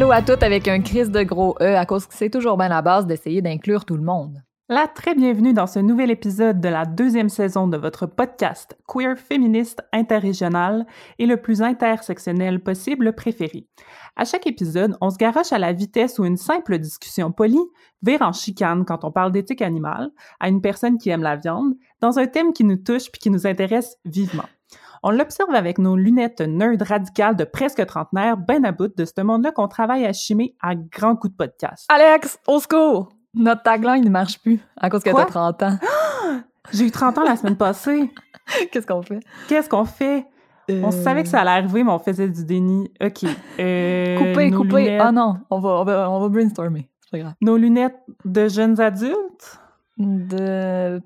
Allô à toutes avec un crise de gros E à cause que c'est toujours bien la base d'essayer d'inclure tout le monde. La très bienvenue dans ce nouvel épisode de la deuxième saison de votre podcast queer féministe interrégional et le plus intersectionnel possible préféré. À chaque épisode, on se garoche à la vitesse où une simple discussion polie vire en chicane quand on parle d'éthique animale à une personne qui aime la viande dans un thème qui nous touche puis qui nous intéresse vivement. On l'observe avec nos lunettes nerd radicales de presque trentenaire, ben à bout de ce monde-là qu'on travaille à chimer à grands coups de podcast. Alex, au secours! Notre tagline ne marche plus à cause que t'as 30 ans. J'ai eu 30 ans la semaine passée. Qu'est-ce qu'on fait? Qu'est-ce qu'on fait? On Euh, savait que ça allait arriver, mais on faisait du déni. OK. Euh, Couper, couper. lunettes- Ah non, on va, on va, on va brainstormer. C'est pas grave. Nos lunettes de jeunes adultes, De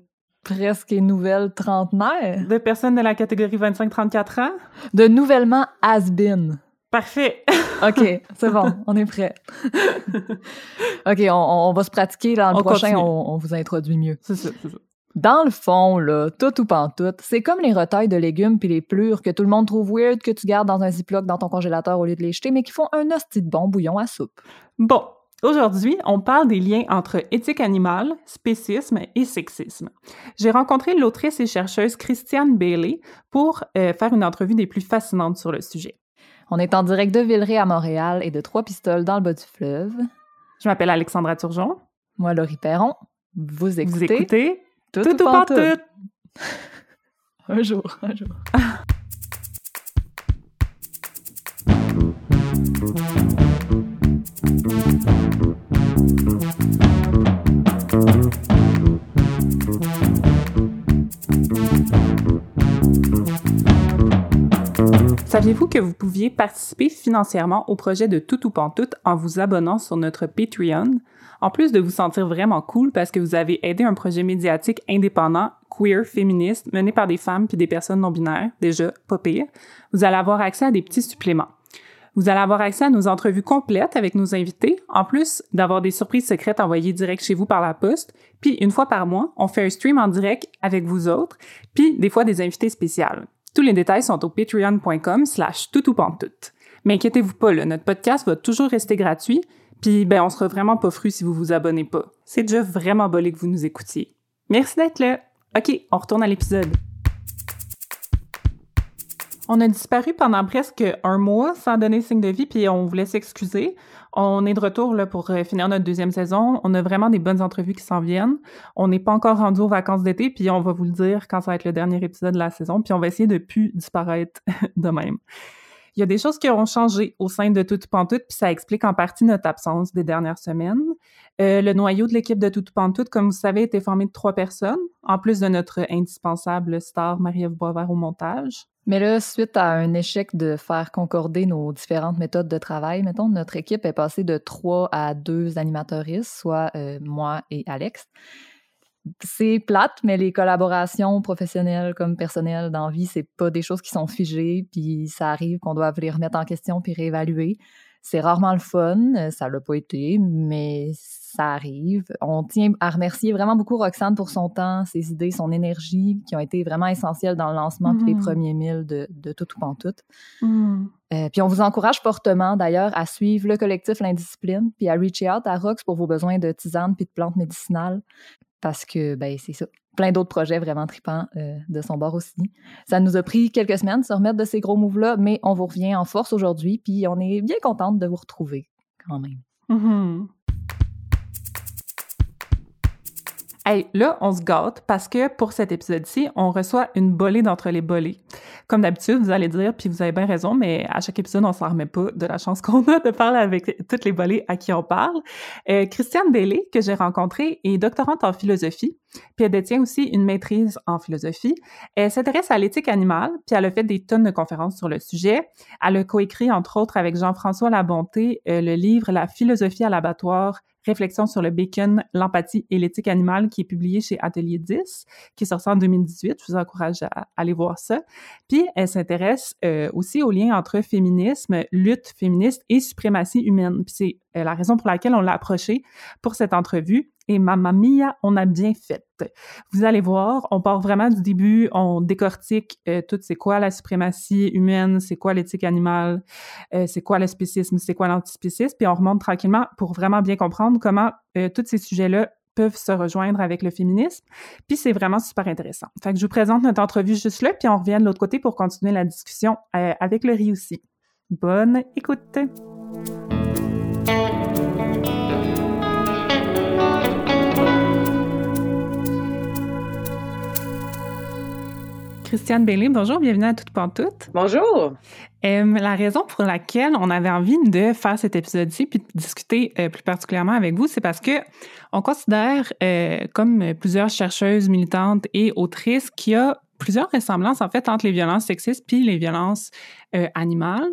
presque et nouvelles trentenaires. de personnes de la catégorie 25-34 ans? De nouvellement has-been. Parfait. OK, c'est bon, on est prêt. OK, on, on va se pratiquer. Dans le On prochain, on vous introduit mieux. C'est ça, c'est ça. Dans le fond, là, tout ou pantoute, c'est comme les retailles de légumes puis les plures que tout le monde trouve weird que tu gardes dans un ziploc dans ton congélateur au lieu de les jeter, mais qui font un hostie de bon bouillon à soupe. Bon, aujourd'hui, on parle des liens entre éthique animale, spécisme et sexisme. J'ai rencontré l'autrice et chercheuse Christiane Bailey pour euh, faire une entrevue des plus fascinantes sur le sujet. On est en direct de Villeray à Montréal et de Trois-Pistoles dans le bas du fleuve. Je m'appelle Alexandra Turgeon. Moi, Laurie Perron. Vous écoutez, Vous écoutez Tout, Tout ou Pantoute. Pantoute. Un jour, un jour. Saviez-vous que vous pouviez participer financièrement au projet de Tout ou Pantoute en vous abonnant sur notre Patreon? En plus de vous sentir vraiment cool parce que vous avez aidé un projet médiatique indépendant, queer, féministe, mené par des femmes puis des personnes non-binaires, déjà pas pire, vous allez avoir accès à des petits suppléments. Vous allez avoir accès à nos entrevues complètes avec nos invités, en plus d'avoir des surprises secrètes envoyées direct chez vous par la poste. Puis une fois par mois, on fait un stream en direct avec vous autres, puis des fois des invités spéciales. Tous les détails sont au patreon.com slash toutoupantoute. Mais inquiétez-vous pas, notre podcast va toujours rester gratuit, puis ben on sera vraiment pas fru si vous vous abonnez pas. C'est déjà vraiment bolé que vous nous écoutiez. Merci d'être là. OK, on retourne à l'épisode. On a disparu pendant presque un mois sans donner signe de vie, puis on voulait s'excuser. On est de retour là, pour euh, finir notre deuxième saison. On a vraiment des bonnes entrevues qui s'en viennent. On n'est pas encore rendu aux vacances d'été, puis on va vous le dire quand ça va être le dernier épisode de la saison, puis on va essayer de plus disparaître de même. Il y a des choses qui ont changé au sein de Tout ou Pantoute, puis ça explique en partie notre absence des dernières semaines. Euh, le noyau de l'équipe de Tout ou Pantoute, comme vous savez, était formé de trois personnes, en plus de notre indispensable star Marie-Ève Boisvert au montage. Mais là, suite à un échec de faire concorder nos différentes méthodes de travail, mettons, notre équipe est passée de trois à deux animateuristes, soit euh, moi et Alex. C'est plate, mais les collaborations professionnelles comme personnelles dans la vie, c'est pas des choses qui sont figées, puis ça arrive qu'on doit les remettre en question puis réévaluer. C'est rarement le fun, ça l'a pas été, mais ça arrive. On tient à remercier vraiment beaucoup Roxane pour son temps, ses idées, son énergie, qui ont été vraiment essentielles dans le lancement les Mhm. premiers milles de, de Tout ou Pantoute. Euh, puis on vous encourage fortement d'ailleurs à suivre le collectif L'Indiscipline puis à reach out à Rox pour vos besoins de tisanes puis de plantes médicinales parce que, ben, c'est ça. Plein d'autres projets vraiment tripants euh, de son bord aussi. Ça nous a pris quelques semaines de se remettre de ces gros moves-là, mais on vous revient en force aujourd'hui, puis on est bien contente de vous retrouver quand même. Mhm. Hey, là, on se gâte parce que pour cet épisode-ci, on reçoit une bolée d'entre les bolées. Comme d'habitude, vous allez dire, puis vous avez bien raison, mais à chaque épisode, on s'en remet pas de la chance qu'on a de parler avec toutes les bolées à qui on parle. Euh, Christiane Bailey, que j'ai rencontrée, est doctorante en philosophie, puis elle détient aussi une maîtrise en philosophie. Elle s'intéresse à l'éthique animale, puis elle a fait des tonnes de conférences sur le sujet. Elle a coécrit, entre autres, avec Jean-François Labonté, euh, le livre La philosophie à l'abattoir, Réflexion sur le bacon, l'empathie et l'éthique animale, qui est publié chez Atelier 10, qui est sorti en 2018. Je vous encourage à aller voir ça. Puis, elle s'intéresse euh, aussi au lien entre féminisme, lutte féministe et suprématie humaine. Puis c'est euh, la raison pour laquelle on l'a approchée pour cette entrevue. Et mamma mia, on a bien fait. Vous allez voir, on part vraiment du début, on décortique euh, tout c'est quoi la suprématie humaine, c'est quoi l'éthique animale, euh, c'est quoi le spécisme, c'est quoi l'antispécisme, puis on remonte tranquillement pour vraiment bien comprendre comment euh, tous ces sujets-là peuvent se rejoindre avec le féminisme. Puis c'est vraiment super intéressant. Fait que je vous présente notre entrevue juste là, puis on revient de l'autre côté pour continuer la discussion avec le riz aussi. Bonne écoute! Christiane bonjour, bienvenue à Toute Pantoute. Bonjour. Euh, la raison pour laquelle on avait envie de faire cet épisode-ci puis de discuter euh, plus particulièrement avec vous, c'est parce que on considère, euh, comme plusieurs chercheuses militantes et autrices, qu'il y a plusieurs ressemblances en fait entre les violences sexistes puis les violences euh, animales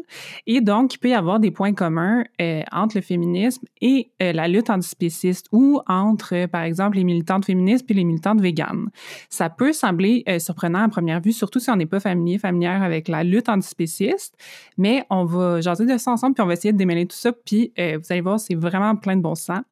et donc il peut y avoir des points communs euh, entre le féminisme et euh, la lutte antispéciste ou entre par exemple les militantes féministes puis les militantes véganes. Ça peut sembler surprenant à première vue surtout si on n'est pas familier familière avec la lutte antispéciste, mais on va jaser de ça ensemble puis on va essayer de démêler tout ça puis vous allez voir c'est vraiment plein de bon sens.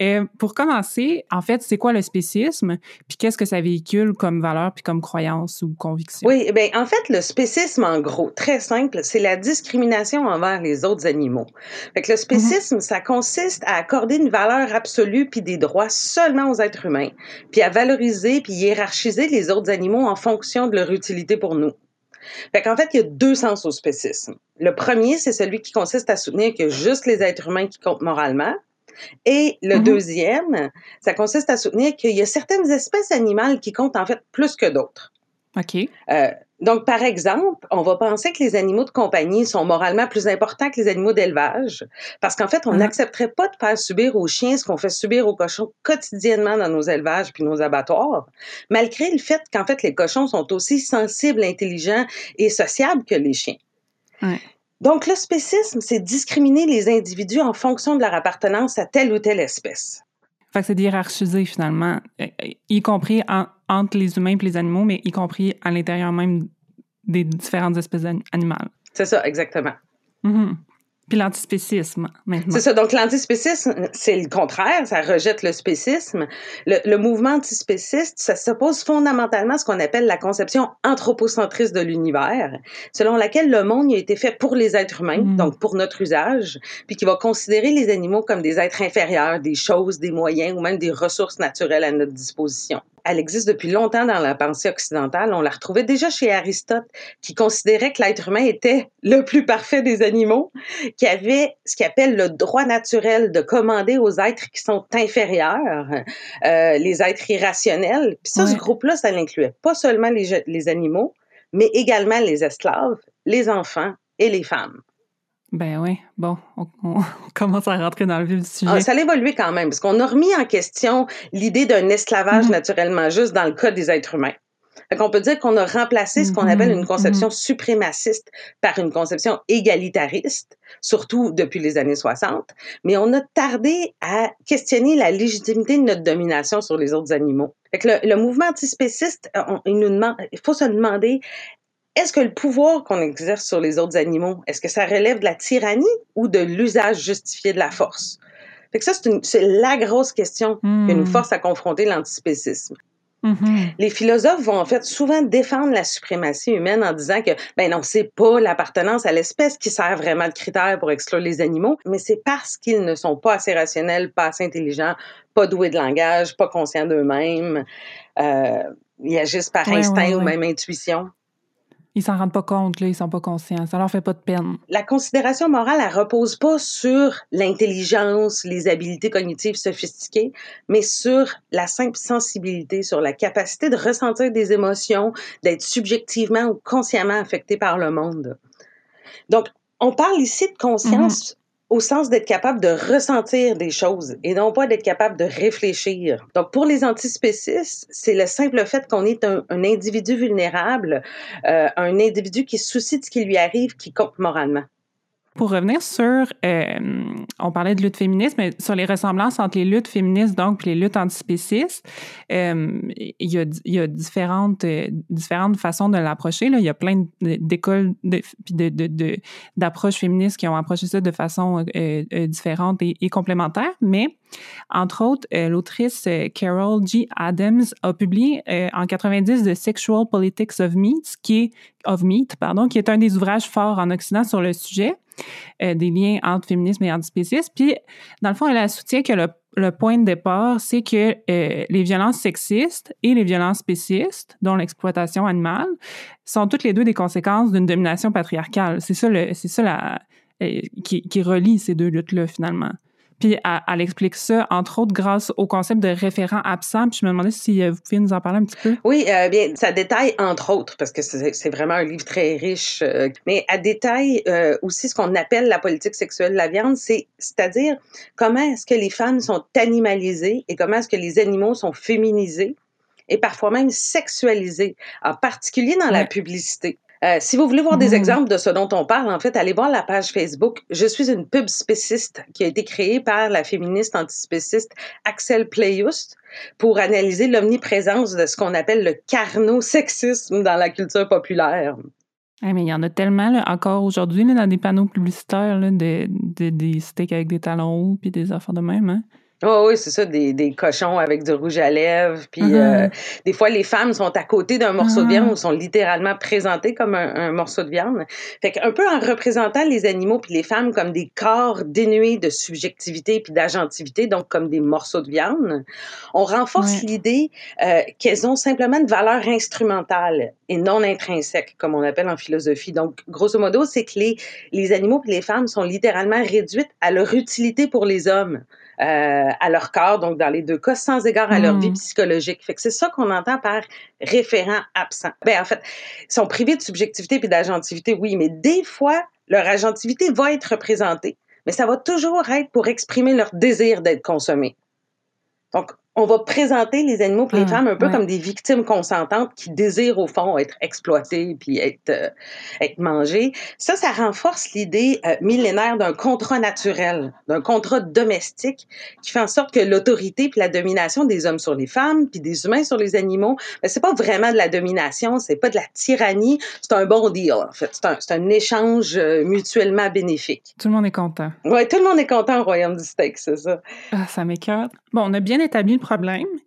Euh, pour commencer, en fait, c'est quoi le spécisme? Puis qu'est-ce que ça véhicule comme valeur puis comme croyance ou conviction? Oui, bien, en fait, le spécisme, en gros, très simple, c'est la discrimination envers les autres animaux. Fait que le spécisme, mm-hmm. ça consiste à accorder une valeur absolue puis des droits seulement aux êtres humains, puis à valoriser puis hiérarchiser les autres animaux en fonction de leur utilité pour nous. Fait qu'en fait, il y a deux sens au spécisme. Le premier, c'est celui qui consiste à soutenir que juste les êtres humains qui comptent moralement, et le mm-hmm. deuxième, ça consiste à soutenir qu'il y a certaines espèces animales qui comptent en fait plus que d'autres. OK. Euh, donc, par exemple, on va penser que les animaux de compagnie sont moralement plus importants que les animaux d'élevage, parce qu'en fait, on mm-hmm. n'accepterait pas de faire subir aux chiens ce qu'on fait subir aux cochons quotidiennement dans nos élevages puis nos abattoirs, malgré le fait qu'en fait, les cochons sont aussi sensibles, intelligents et sociables que les chiens. Ouais. Donc, le spécisme, c'est discriminer les individus en fonction de leur appartenance à telle ou telle espèce. Fait que c'est hiérarchiser finalement, euh, y compris entre les humains et les animaux, mais y compris à l'intérieur même des différentes espèces animales. C'est ça, exactement. Mm-hmm. Puis l'antispécisme, maintenant. C'est ça. Donc, l'antispécisme, c'est le contraire. Ça rejette le spécisme. Le, mouvement antispéciste, ça s'oppose fondamentalement à ce qu'on appelle la conception anthropocentriste de l'univers, selon laquelle le monde a été fait pour les êtres humains, mm. donc pour notre usage, puis qui va considérer les animaux comme des êtres inférieurs, des choses, des moyens ou même des ressources naturelles à notre disposition elle existe depuis longtemps dans la pensée occidentale. On la retrouvait déjà chez Aristote, qui considérait que l'être humain était le plus parfait des animaux, qui avait ce qu'il appelle le droit naturel de commander aux êtres qui sont inférieurs, euh, les êtres irrationnels. Puis ça, ce groupe-là, ça l'incluait pas seulement les, les animaux, mais également les esclaves, les enfants et les femmes. Ben oui, bon, on, commence à rentrer dans le vif du sujet. Ah, ça a évolué quand même, parce qu'on a remis en question l'idée d'un esclavage mm-hmm. naturellement juste dans le cas des êtres humains. Fait qu'on peut dire qu'on a remplacé ce qu'on appelle une conception mm-hmm. suprémaciste par une conception égalitariste, surtout depuis les années 60, mais on a tardé à questionner la légitimité de notre domination sur les autres animaux. Fait que le, le mouvement antispéciste, il, nous demande, il faut se demander est-ce que le pouvoir qu'on exerce sur les autres animaux, est-ce que ça relève de la tyrannie ou de l'usage justifié de la force? Fait que ça, c'est la grosse question qui nous hmm. force à confronter l'antispécisme. Mm-hmm. Les philosophes vont en fait souvent défendre la suprématie humaine en disant que ben non, c'est pas l'appartenance à l'espèce qui sert vraiment de critère pour exclure les animaux, mais c'est parce qu'ils ne sont pas assez rationnels, pas assez intelligents, pas doués de langage, pas conscients d'eux-mêmes, euh, ils agissent par instinct ou même intuition. Ils s'en rendent pas compte, là, ils sont pas conscients. Ça leur fait pas de peine. La considération morale, elle repose pas sur l'intelligence, les habiletés cognitives sophistiquées, mais sur la simple sensibilité, sur la capacité de ressentir des émotions, d'être subjectivement ou consciemment affecté par le monde. Donc, on parle ici de conscience au sens d'être capable de ressentir des choses et non pas d'être capable de réfléchir. Donc, pour les antispécistes, c'est le simple fait qu'on est un, individu vulnérable, euh, un individu qui se soucie de ce qui lui arrive, qui compte moralement. Pour revenir sur, euh, on parlait de lutte féministe, mais sur les ressemblances entre les luttes féministes donc les luttes antispécistes, euh, il, y a, il y a différentes, euh, différentes façons de l'approcher. Il y a plein d'écoles de, d'approches féministes qui ont approché ça de façon différente et, et, complémentaire, mais Entre autres, l'autrice Carol G. Adams a publié en 90 The Sexual Politics of Meat, qui est un des ouvrages forts en Occident sur le sujet. des liens entre féminisme et antispécisme. Puis, dans le fond, elle soutient que le point de départ, c'est que euh, les violences sexistes et les violences spécistes, dont l'exploitation animale, sont toutes les deux des conséquences d'une domination patriarcale. C'est ça, euh, qui relie ces deux luttes-là, finalement. Puis elle, explique ça, entre autres, grâce au concept de référent absent. Puis je me demandais si euh, vous pouviez nous en parler un petit peu. Oui, euh, bien, ça détaille, entre autres, parce que c'est vraiment un livre très riche, euh, mais elle détaille aussi ce qu'on appelle la politique sexuelle de la viande, c'est-à-dire comment est-ce que les femmes sont animalisées et comment est-ce que les animaux sont féminisés et parfois même sexualisés, en particulier dans la publicité. Euh, si vous voulez voir des mmh. exemples de ce dont on parle, en fait, allez voir la page Facebook. Je suis une pub spéciste qui a été créée par la féministe antispéciste Axel Playust pour analyser l'omniprésence de ce qu'on appelle le carnosexisme dans la culture populaire. mais il y en a tellement encore aujourd'hui dans des panneaux publicitaires de, des steaks avec des talons hauts puis des affaires de même. Hein? Oh, oui, c'est ça, des, des, cochons avec du rouge à lèvres. Puis uh-huh. euh, des fois, les femmes sont à côté d'un morceau de viande uh-huh. ou sont littéralement présentées comme un, morceau de viande. Fait qu'un peu en représentant les animaux puis les femmes comme des corps dénués de subjectivité puis d'agentivité, donc comme des morceaux de viande, on renforce l'idée euh, qu'elles ont simplement une valeur instrumentale et non intrinsèque, comme on appelle en philosophie. Donc, grosso modo, c'est que les, les animaux puis les femmes sont littéralement réduites à leur utilité pour les hommes. Euh, à leur corps, donc dans les deux cas, sans égard à leur vie hmm. psychologique. Fait que c'est ça qu'on entend par référent absent. Ben, en fait, ils sont privés de subjectivité puis d'agentivité, oui, mais des fois, leur agentivité va être représentée, mais ça va toujours être pour exprimer leur désir d'être consommé. Donc, on va présenter les animaux et les ah, femmes un peu comme des victimes consentantes qui désirent au fond être exploitées puis être euh, être mangées. Ça, ça renforce l'idée euh, millénaire d'un contrat naturel, d'un contrat domestique qui fait en sorte que l'autorité puis la domination des hommes sur les femmes puis des humains sur les animaux, ben, c'est pas vraiment de la domination, c'est pas de la tyrannie, c'est un bon deal en fait. C'est un, c'est un échange euh, mutuellement bénéfique. Tout le monde est content. Ouais, tout le monde est content au royaume du steak, c'est ça. Ah, ça m'écœure. Bon, on a bien établi le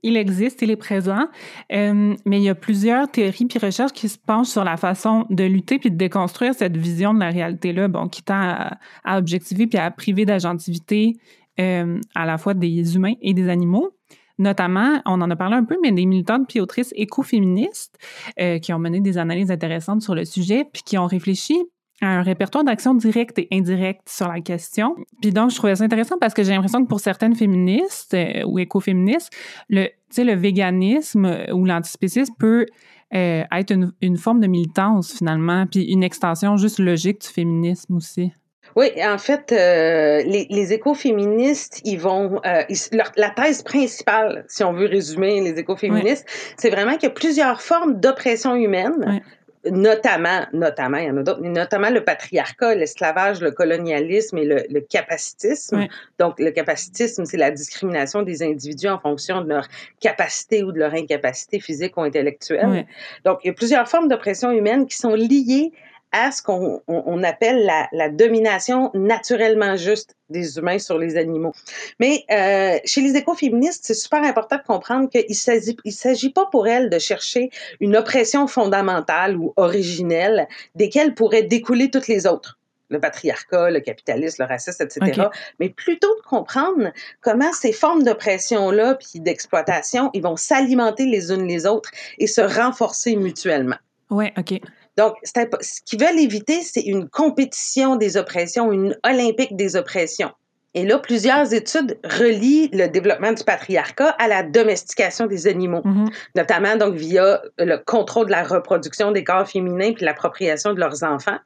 Il existe, il est présent, euh, mais il y a plusieurs théories puis recherches qui se penchent sur la façon de lutter puis de déconstruire cette vision de la réalité-là, bon, qui tend à, objectiver puis à priver d'agentivité euh, à la fois des humains et des animaux. Notamment, on en a parlé un peu, mais des militantes puis autrices écoféministes euh, qui ont mené des analyses intéressantes sur le sujet puis qui ont réfléchi un répertoire d'actions directes et indirectes sur la question. Puis donc, je trouvais ça intéressant parce que j'ai l'impression que pour certaines féministes euh, ou écoféministes, le, le véganisme euh, ou l'antispécisme peut euh, être une, une, forme de militance finalement, puis une extension juste logique du féminisme aussi. Oui, en fait, les, les écoféministes, ils vont, la thèse principale, si on veut résumer les écoféministes, c'est vraiment qu'il y a plusieurs formes d'oppression humaine notamment, notamment, il y en a d'autres, mais notamment le patriarcat, l'esclavage, le colonialisme et le, le capacitisme. Donc, le capacitisme, c'est la discrimination des individus en fonction de leur capacité ou de leur incapacité physique ou intellectuelle. Donc, il y a plusieurs formes d'oppression humaine qui sont liées à ce qu'on on, appelle la, la, domination naturellement juste des humains sur les animaux. Mais euh, chez les écoféministes, c'est super important de comprendre qu'il ne s'agit, il s'agit pas pour elles de chercher une oppression fondamentale ou originelle desquelles pourraient découler toutes les autres le patriarcat, le capitalisme, le racisme, etc. Mais plutôt de comprendre comment ces formes d'oppression-là puis d'exploitation, ils vont s'alimenter les unes les autres et se renforcer mutuellement. Oui, OK. Donc, ce qu'ils veulent éviter, c'est une compétition des oppressions, une olympique des oppressions. Et là, plusieurs études relient le développement du patriarcat à la domestication des animaux, mm-hmm. notamment donc via le contrôle de la reproduction des corps féminins puis l'appropriation de leurs enfants.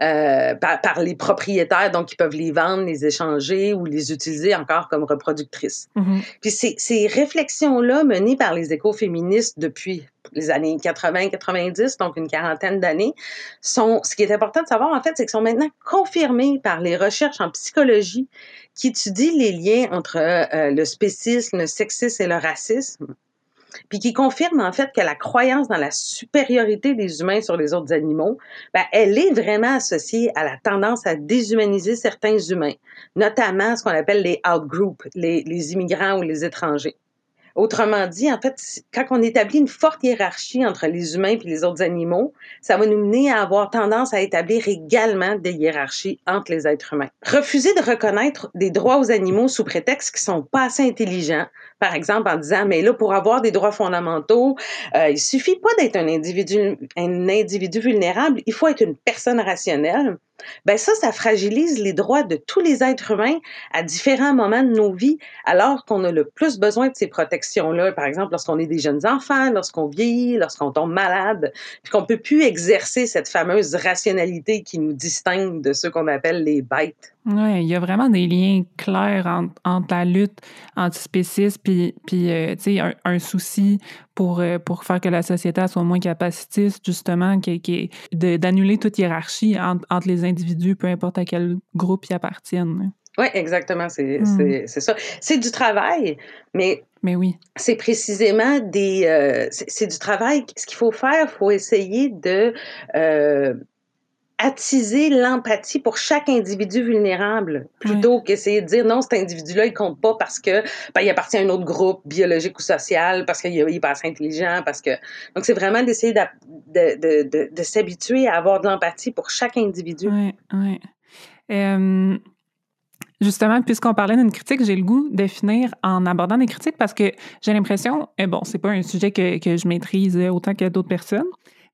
Euh, par, les propriétaires, donc ils peuvent les vendre, les échanger ou les utiliser encore comme reproductrices. Mm-hmm. Puis ces, ces réflexions-là menées par les écoféministes depuis les années 80-90, donc une quarantaine d'années, sont, ce qui est important de savoir en fait, c'est qu'ils sont maintenant confirmés par les recherches en psychologie qui étudient les liens entre euh, le spécisme, le sexisme et le racisme. Puis qui confirme en fait que la croyance dans la supériorité des humains sur les autres animaux, ben, elle est vraiment associée à la tendance à déshumaniser certains humains, notamment ce qu'on appelle les outgroups, les, les immigrants ou les étrangers. Autrement dit, en fait, quand on établit une forte hiérarchie entre les humains et les autres animaux, ça va nous mener à avoir tendance à établir également des hiérarchies entre les êtres humains. Refuser de reconnaître des droits aux animaux sous prétexte qu'ils sont pas assez intelligents, par exemple en disant mais là pour avoir des droits fondamentaux, euh, il suffit pas d'être un individu un individu vulnérable, il faut être une personne rationnelle ben ça, ça fragilise les droits de tous les êtres humains à différents moments de nos vies, alors qu'on a le plus besoin de ces protections-là. Par exemple, lorsqu'on est des jeunes enfants, lorsqu'on vieillit, lorsqu'on tombe malade, puis qu'on peut plus exercer cette fameuse rationalité qui nous distingue de ceux qu'on appelle les bêtes. Oui, il y a vraiment des liens clairs entre, entre la lutte antispéciste puis, puis euh, un, un, souci pour, euh, pour faire que la société soit moins capacitiste, justement, qui, qui d'annuler toute hiérarchie entre, entre, les individus, peu importe à quel groupe ils appartiennent. Oui, exactement, c'est mm. ça. C'est du travail, mais mais oui. C'est précisément des. Euh, c'est du travail. Ce qu'il faut faire, il faut essayer de euh, attiser l'empathie pour chaque individu vulnérable plutôt qu'essayer de dire non cet individu-là il compte pas parce que ben, il appartient à un autre groupe biologique ou social parce qu'il est pas assez intelligent parce que donc c'est vraiment d'essayer de, de, de, de s'habituer à avoir de l'empathie pour chaque individu. Oui, oui. Euh, justement, puisqu'on parlait d'une critique, j'ai le goût de finir en abordant des critiques parce que j'ai l'impression, et eh, bon, c'est pas un sujet que, que je maîtrise autant que d'autres personnes,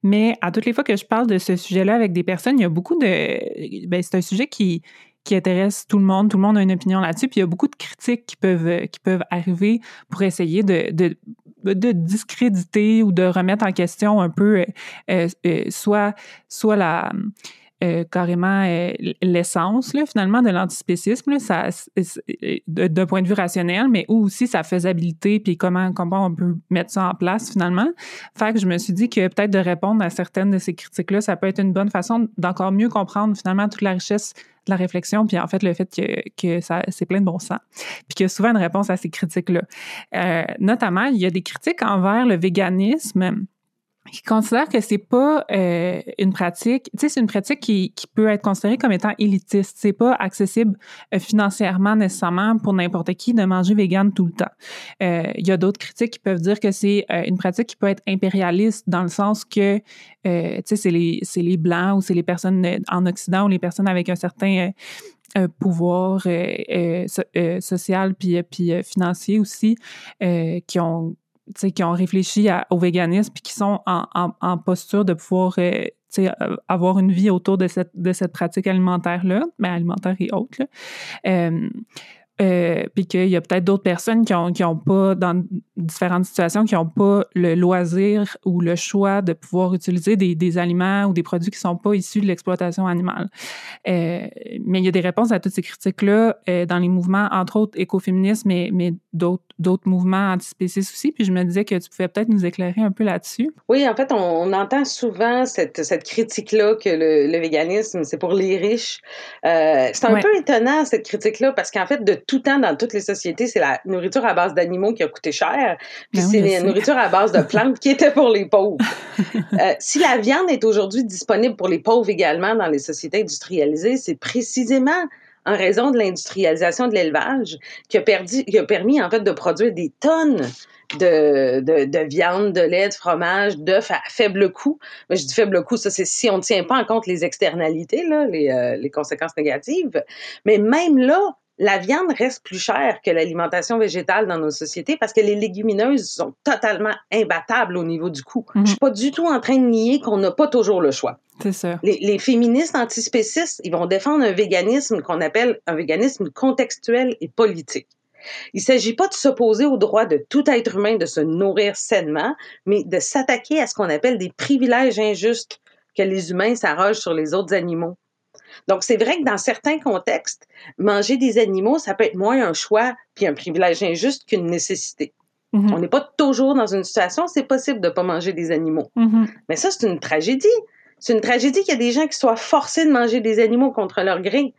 mais à toutes les fois que je parle de ce sujet-là avec des personnes, il y a beaucoup de. Ben, c'est un sujet qui, qui intéresse tout le monde. Tout le monde a une opinion là-dessus. Puis il y a beaucoup de critiques qui peuvent, qui peuvent arriver pour essayer de, de, de discréditer ou de remettre en question un peu euh, euh, soit, soit la euh, carrément euh, l'essence finalement de l'antispécisme, ça, d'un point de vue rationnel, mais aussi sa faisabilité, puis comment, comment on peut mettre ça en place finalement. Fait que je me suis dit que peut-être de répondre à certaines de ces critiques-là, ça peut être une bonne façon d'encore mieux comprendre finalement toute la richesse de la réflexion, puis en fait le fait que, que ça c'est plein de bon sens, puis qu'il y a souvent une réponse à ces critiques-là. Euh, notamment, il y a des critiques envers le véganisme qui considère que c'est pas euh, une pratique, tu sais, c'est une pratique qui, qui, peut être considérée comme étant élitiste. C'est pas accessible euh, financièrement nécessairement pour n'importe qui de manger vegan tout le temps. Euh, il y a d'autres critiques qui peuvent dire que c'est une pratique qui peut être impérialiste dans le sens que, tu sais, c'est les, les blancs ou c'est les personnes en Occident ou les personnes avec un certain pouvoir social puis, puis financier aussi qui ont qui ont réfléchi au véganisme puis qui sont en, en, posture de pouvoir euh, euh, avoir une vie autour de cette, de cette pratique alimentaire-là, mais ben, alimentaire et autres. Euh, euh, puis qu'il y a peut-être d'autres personnes qui ont, qui ont pas, dans différentes situations, qui n'ont pas le loisir ou le choix de pouvoir utiliser des, des aliments ou des produits qui sont pas issus de l'exploitation animale. Euh, mais il y a des réponses à toutes ces critiques-là euh, dans les mouvements, entre autres écoféministes, mais, mais d'autres, d'autres mouvements antispécistes aussi. Puis je me disais que tu pouvais peut-être nous éclairer un peu là-dessus. Oui, en fait, on, entend souvent cette, cette critique-là que le, le véganisme, c'est pour les riches. C'est un peu étonnant, cette critique-là, parce qu'en fait, de tout temps dans toutes les sociétés, c'est la nourriture à base d'animaux qui a coûté cher, puis ben c'est la nourriture à base de plantes qui était pour les pauvres. euh, si la viande est aujourd'hui disponible pour les pauvres également dans les sociétés industrialisées, c'est précisément en raison de l'industrialisation de l'élevage qui qui a permis en fait de produire des tonnes de, de, de, viande, de lait, de fromage, d'œufs à faible coût. Mais je dis faible coût, ça c'est si on ne tient pas en compte les externalités, là, les, euh, les conséquences négatives. Mais même là, la viande reste plus chère que l'alimentation végétale dans nos sociétés parce que les légumineuses sont totalement imbattables au niveau du coût. Je suis pas du tout en train de nier qu'on n'a pas toujours le choix. C'est ça. Les, les, féministes antispécistes, ils vont défendre un véganisme qu'on appelle un véganisme contextuel et politique. Il ne s'agit pas de s'opposer au droit de tout être humain de se nourrir sainement, mais de s'attaquer à ce qu'on appelle des privilèges injustes que les humains s'arrogent sur les autres animaux. Donc, c'est vrai que dans certains contextes, manger des animaux, ça peut être moins un choix puis un privilège injuste qu'une nécessité. Mm-hmm. On n'est pas toujours dans une situation où c'est possible de ne pas manger des animaux. Mm-hmm. Mais ça, c'est une tragédie. C'est une tragédie qu'il y a des gens qui soient forcés de manger des animaux contre leur gré.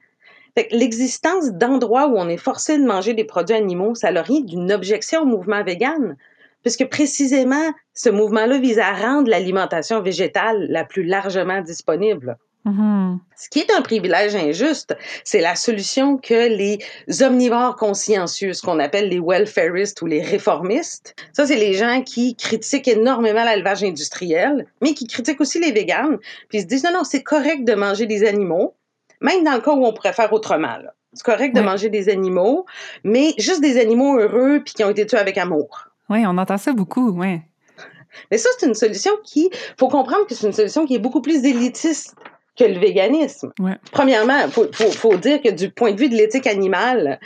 L'existence d'endroits où on est forcé de manger des produits animaux, ça n'a rien d'une objection au mouvement vegan. puisque précisément, ce mouvement-là vise à rendre l'alimentation végétale la plus largement disponible. Mhm. Ce qui est un privilège injuste, c'est la solution que les omnivores consciencieux, ce qu'on appelle les welfaristes ou les réformistes, ça c'est les gens qui critiquent énormément l'élevage industriel, mais qui critiquent aussi les véganes, puis ils se disent non non, c'est correct de manger des animaux, même dans le cas où on pourrait faire autrement. C'est correct de manger des animaux, mais juste des animaux heureux puis qui ont été tués avec amour. Oui, on entend ça beaucoup, oui. Mais ça, c'est une solution qui, faut comprendre que c'est une solution qui est beaucoup plus élitiste que le véganisme. Ouais. Premièrement, faut, faut, faut dire que du point de vue de l'éthique animale,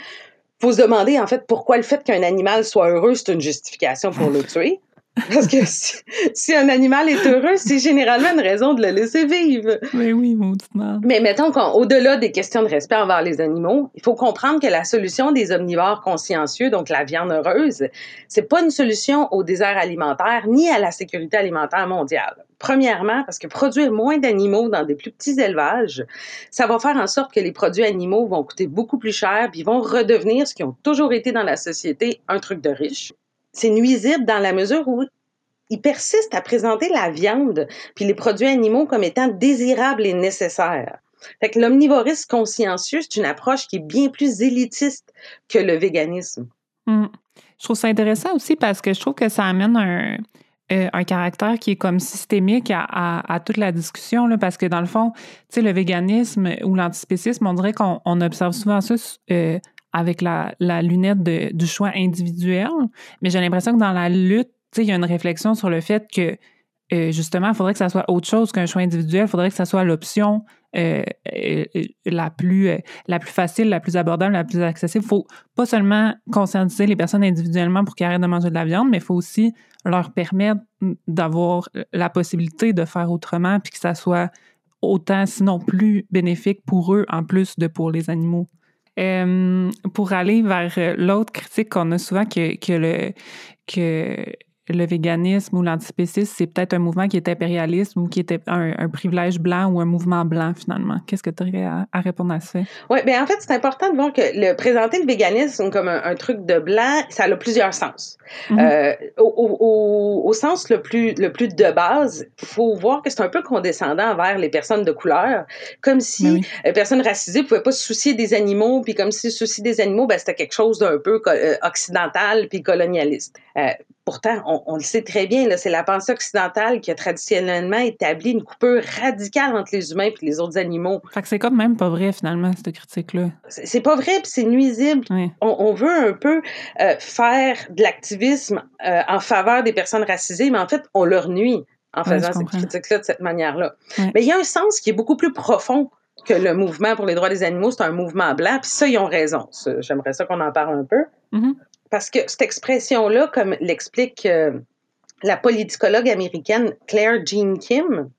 faut se demander en fait pourquoi le fait qu'un animal soit heureux, c'est une justification pour le tuer. Parce que si, si un animal est heureux, c'est généralement une raison de le laisser vivre. Oui, oui, mauditement. Mais mettons qu'au-delà des questions de respect envers les animaux, il faut comprendre que la solution des omnivores consciencieux, donc la viande heureuse, c'est pas une solution au désert alimentaire ni à la sécurité alimentaire mondiale. Premièrement, parce que produire moins d'animaux dans des plus petits élevages, ça va faire en sorte que les produits animaux vont coûter beaucoup plus cher, puis vont redevenir ce qui ont toujours été dans la société, un truc de riche. C'est nuisible dans la mesure où ils persistent à présenter la viande puis les produits animaux comme étant désirables et nécessaires. Fait que l'omnivorisme consciencieux, c'est une approche qui est bien plus élitiste que le véganisme. Mm. Je trouve ça intéressant aussi parce que je trouve que ça amène un, euh, un caractère qui est comme systémique à, à- toute la discussion, là, parce que dans le fond, tu sais, le véganisme ou l'antispécisme, on dirait qu'on on observe souvent ça euh, avec la, lunette du choix individuel, mais j'ai l'impression que dans la lutte, il y a une réflexion sur le fait que euh, justement, il faudrait que ça soit autre chose qu'un choix individuel. Il faudrait que ça soit l'option euh, euh, la plus la plus facile, la plus abordable, la plus accessible. Il faut pas seulement conscientiser les personnes individuellement pour qu'ils arrêtent de manger de la viande, mais il faut aussi leur permettre d'avoir la possibilité de faire autrement, puis que ça soit autant, sinon plus bénéfique pour eux, en plus de pour les animaux. Euh, pour aller vers euh, l'autre critique qu'on a souvent que, que le que le véganisme ou l'antispécisme, c'est peut-être un mouvement qui est impérialiste ou qui était un, un privilège blanc ou un mouvement blanc, finalement. Qu'est-ce que tu aurais à, à répondre à ça? Oui, bien en fait, c'est important de voir que le, présenter le véganisme comme un, un truc de blanc, ça a plusieurs sens. Mhm. Euh, au, au- au- au sens le plus, le plus de base, il faut voir que c'est un peu condescendant envers les personnes de couleur, comme si Ben oui. les personnes racisées ne pouvaient pas se soucier des animaux, puis comme si le souci des animaux, ben, c'était quelque chose d'un peu euh, occidental puis colonialiste. Euh, pourtant, on, on le sait très bien, c'est la pensée occidentale qui a traditionnellement établi une coupure radicale entre les humains et les autres animaux. Fait que c'est comme même pas vrai, finalement, cette critique-là. C'est pas vrai, puis c'est nuisible Oui. on, on veut un peu euh, faire de l'activisme euh, en faveur des personnes racisées, mais en fait, on leur nuit en faisant cette critique-là de cette manière-là. Mais il y a un sens qui est beaucoup plus profond que le mouvement pour les droits des animaux, c'est un mouvement blanc, puis ça, ils ont raison. J'aimerais ça qu'on en parle un peu. Mhm. Parce que cette expression-là, comme l'explique euh, la politicologue américaine Claire Jean Kim,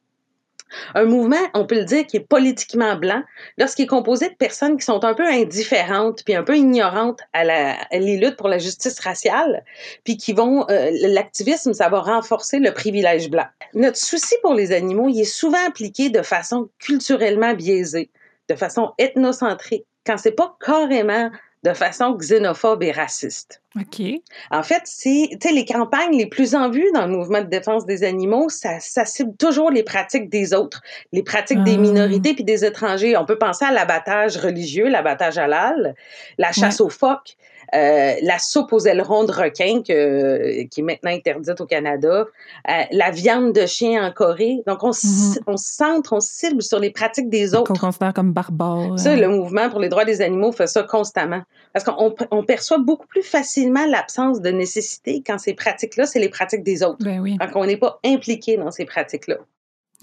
un mouvement, on peut le dire, qui est politiquement blanc, lorsqu'il est composé de personnes qui sont un peu indifférentes puis un peu ignorantes à, la, à les luttes pour la justice raciale, puis qui vont, euh, l'activisme, ça va renforcer le privilège blanc. Notre souci pour les animaux, il est souvent appliqué de façon culturellement biaisée, de façon ethnocentrique, quand c'est pas carrément de façon xénophobe et raciste. OK. En fait, c'est, les campagnes les plus en vue dans le mouvement de défense des animaux, ça, ça cible toujours les pratiques des autres, les pratiques des Ah. minorités puis des étrangers. On peut penser à l'abattage religieux, l'abattage halal, la chasse aux phoques, euh, la soupe aux ailerons de requin que- qui est maintenant interdite au Canada, euh, la viande de chien en Corée. Donc, on, s- on centre, on cible sur les pratiques des autres. Qu'on considère comme barbare. Ça, le mouvement pour les droits des animaux fait ça constamment. Parce qu'on on perçoit beaucoup plus facilement l'absence de nécessité quand ces pratiques-là, c'est les pratiques des autres. Ben oui. Quand on n'est pas impliqué dans ces pratiques-là.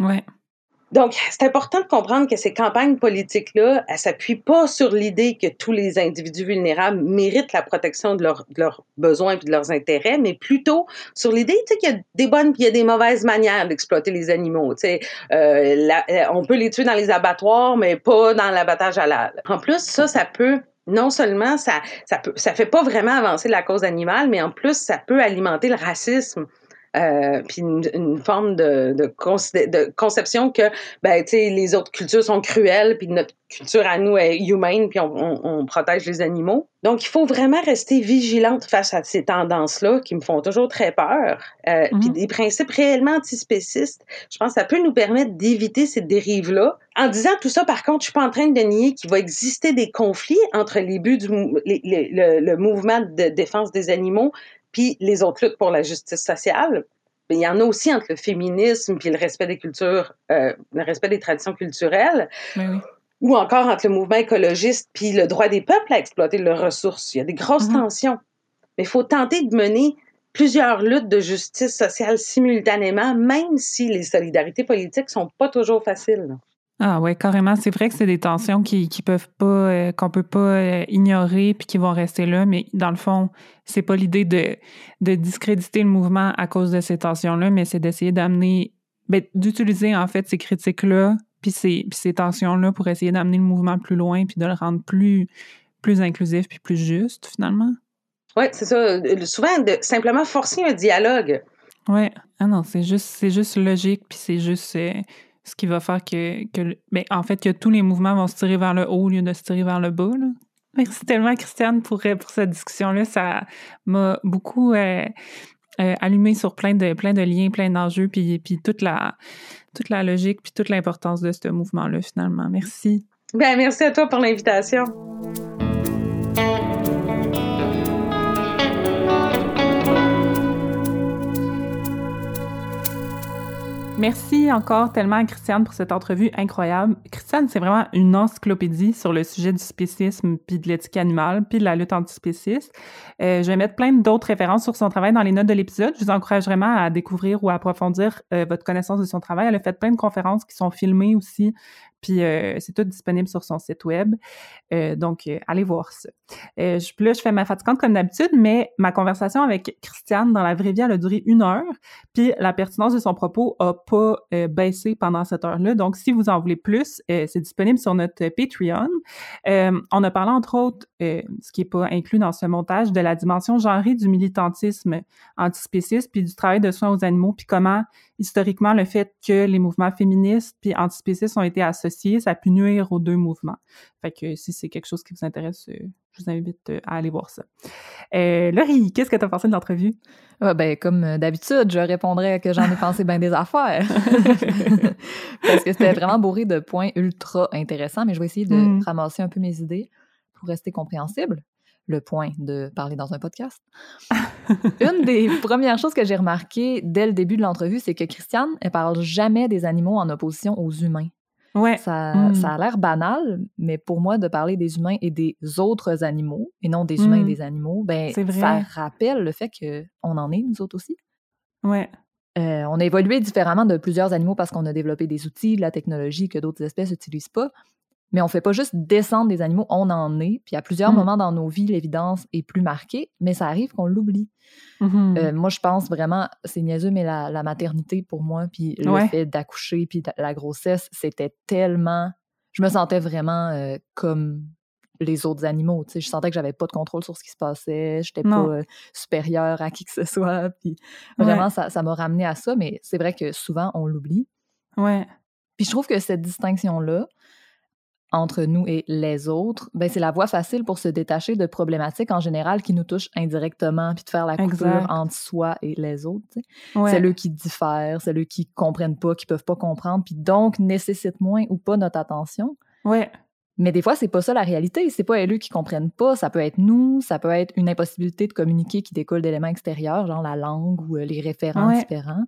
Ouais. Donc, c'est important de comprendre que ces campagnes politiques-là, elles s'appuient pas sur l'idée que tous les individus vulnérables méritent la protection de, leurs- de leurs besoins et de leurs intérêts, mais plutôt sur l'idée tu sais, qu'il y a des bonnes puis il y a des mauvaises manières d'exploiter les animaux. Euh, la- on peut les tuer dans les abattoirs, mais pas dans l'abattage halal. En plus, ça, ça peut non seulement ça ça peut ça fait pas vraiment avancer la cause animale, mais en plus ça peut alimenter le racisme euh, puis une, forme de, de, de, conception que ben, les autres cultures sont cruelles, puis notre culture à nous est humaine, puis on, on, on, protège les animaux. Donc, il faut vraiment rester vigilante face à ces tendances-là qui me font toujours très peur. Euh, Puis mhm. des principes réellement antispécistes, je pense que ça peut nous permettre d'éviter ces dérives-là. En disant tout ça, par contre, je suis pas en train de nier qu'il va exister des conflits entre les buts du le, le mouvement de défense des animaux puis les autres luttes pour la justice sociale. Mais il y en a aussi entre le féminisme puis le respect des cultures, euh, le respect des traditions culturelles. Ou encore entre le mouvement écologiste puis le droit des peuples à exploiter leurs ressources. Il y a des grosses mm-hmm. tensions. Mais il faut tenter de mener plusieurs luttes de justice sociale simultanément, même si les solidarités politiques sont pas toujours faciles. Ah ouais, carrément. C'est vrai que c'est des tensions qui, qui peuvent pas, euh, qu'on peut pas euh, ignorer puis qui vont rester là, mais dans le fond, c'est pas l'idée de, de discréditer le mouvement à cause de ces tensions-là, mais c'est d'essayer d'amener, ben, d'utiliser en fait ces critiques-là puis ces, ces tensions-là pour essayer d'amener le mouvement plus loin puis de le rendre plus, plus inclusif puis plus juste finalement. Oui, c'est ça. Souvent, de simplement forcer un dialogue. Oui. Ah non, c'est juste, c'est juste logique puis c'est juste. Euh, ce qui va faire que, que ben, en fait, que tous les mouvements vont se tirer vers le haut au lieu de se tirer vers le bas. Merci tellement, Christiane, pour, euh, pour cette discussion-là. Ça m'a beaucoup euh, euh, allumé sur plein de, plein de liens, plein d'enjeux, puis, puis toute, la, toute la logique, puis toute l'importance de ce mouvement-là, finalement. Merci. Ben, merci à toi pour l'invitation. Merci encore tellement à Christiane pour cette entrevue incroyable. Christiane, c'est vraiment une encyclopédie sur le sujet du spécisme, puis de l'éthique animale, puis de la lutte antispéciste. Euh, je vais mettre plein d'autres références sur son travail dans les notes de l'épisode. Je vous encourage vraiment à découvrir ou à approfondir euh, votre connaissance de son travail. Elle a fait plein de conférences qui sont filmées aussi puis euh, c'est tout disponible sur son site web. Euh, donc, euh, allez voir ça. je, là, je fais ma fatigante comme d'habitude, mais ma conversation avec Christiane dans la vraie vie, elle a duré une heure. Puis la pertinence de son propos a pas baissé pendant cette heure-là. Donc, si vous en voulez plus, c'est disponible sur notre Patreon. on a parlé, entre autres, ce qui est pas inclus dans ce montage, de la dimension genrée du militantisme antispéciste, puis du travail de soins aux animaux, puis comment historiquement, le fait que les mouvements féministes puis antispécistes ont été associés, ça a pu nuire aux deux mouvements. Fait que si c'est quelque chose qui vous intéresse, euh, je vous invite euh, à aller voir ça. Euh, Laurie, qu'est-ce que tu as pensé de l'entrevue? Ah, ben, comme d'habitude, je répondrais que j'en ai pensé bien des affaires. Parce que c'était vraiment bourré de points ultra intéressants, mais je vais essayer de mm. ramasser un peu mes idées pour rester compréhensible le point de parler dans un podcast. Une des premières choses que j'ai remarquées dès le début de l'entrevue, c'est que Christiane, elle parle jamais des animaux en opposition aux humains. Ouais. Ça, hmm. ça a l'air banal, mais pour moi, de parler des humains et des autres animaux, et non des humains et hmm. des animaux, ben, ça rappelle le fait qu'on en est, nous autres aussi. Ouais. Euh, on a évolué différemment de plusieurs animaux parce qu'on a développé des outils, de la technologie que d'autres espèces n'utilisent pas. Mais on fait pas juste descendre des animaux, on en est. Puis à plusieurs mm. moments dans nos vies, l'évidence est plus marquée, mais ça arrive qu'on l'oublie. Mm-hmm. Euh, moi, je pense vraiment, c'est niaiseux, mais la, maternité pour moi, puis le fait d'accoucher, puis la grossesse, c'était tellement. Je me sentais vraiment euh, comme les autres animaux. Tu sais, je sentais que j'avais pas de contrôle sur ce qui se passait, j'étais pas euh, supérieure à qui que ce soit. Puis vraiment, ça, ça m'a ramené à ça, mais c'est vrai que souvent, on l'oublie. Ouais. Puis je trouve que cette distinction-là, entre nous et les autres, ben c'est la voie facile pour se détacher de problématiques en général qui nous touchent indirectement, puis de faire la coupure entre soi et les autres. C'est eux qui diffèrent, c'est eux qui comprennent pas, qui peuvent pas comprendre, puis donc nécessitent moins ou pas notre attention. Ouais. Mais des fois, c'est pas ça la réalité. C'est pas eux qui comprennent pas. Ça peut être nous, ça peut être une impossibilité de communiquer qui découle d'éléments extérieurs, genre la langue ou euh, les référents différents.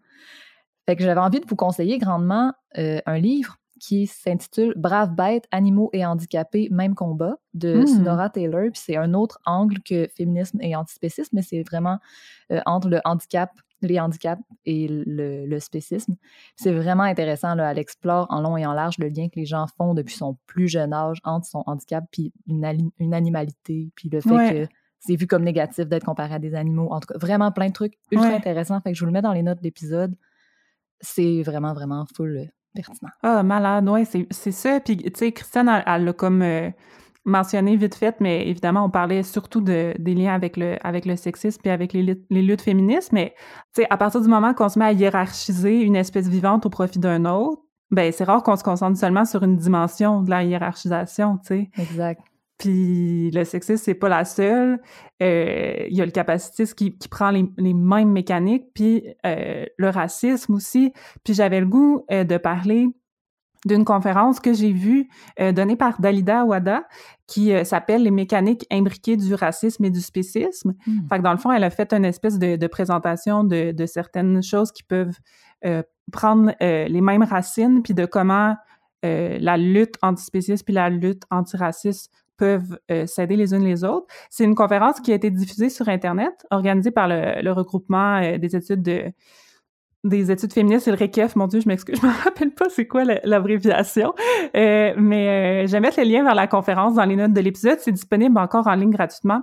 Fait que j'avais envie de vous conseiller grandement euh, un livre qui s'intitule Braves bêtes, animaux et handicapés, même combat de mmh. Sonora Taylor. Puis c'est un autre angle que féminisme et antispécisme, mais c'est vraiment euh, entre le handicap, les handicaps et le, spécisme. C'est vraiment intéressant. Là, elle explore en long et en large le lien que les gens font depuis son plus jeune âge entre son handicap puis une, une animalité, puis le fait que c'est vu comme négatif d'être comparé à des animaux. En tout cas, vraiment plein de trucs ultra intéressants. Fait que je vous le mets dans les notes d'épisode. C'est vraiment, vraiment full pertinent. Ah, malade, ouais, c'est ça. Puis, tu sais, Christiane, elle, a comme. Euh, mentionné vite fait, mais évidemment, on parlait surtout de, des liens avec le, avec le sexisme et avec les, les luttes féministes. Mais à partir du moment qu'on se met à hiérarchiser une espèce vivante au profit d'un autre, ben c'est rare qu'on se concentre seulement sur une dimension de la hiérarchisation, tu sais. Exact. Puis le sexisme, c'est pas la seule. Euh, il y a le capacitisme qui, qui prend les, les, mêmes mécaniques, puis euh, le racisme aussi. Puis j'avais le goût euh, de parler d'une conférence que j'ai vue donnée par Dalida Wada qui s'appelle Les mécaniques imbriquées du racisme et du spécisme. Mm. Fait que dans le fond, elle a fait une espèce de, de présentation de, de, certaines choses qui peuvent prendre les mêmes racines, puis de comment euh, la lutte antispéciste puis la lutte antiraciste peuvent s'aider les unes les autres. C'est une conférence qui a été diffusée sur Internet, organisée par le, le regroupement des études de des études féministes, c'est le RECEF. Mon Dieu, je m'excuse, je me rappelle pas c'est quoi l'abréviation. Euh, mais euh, je vais mettre le lien vers la conférence dans les notes de l'épisode. C'est disponible encore en ligne gratuitement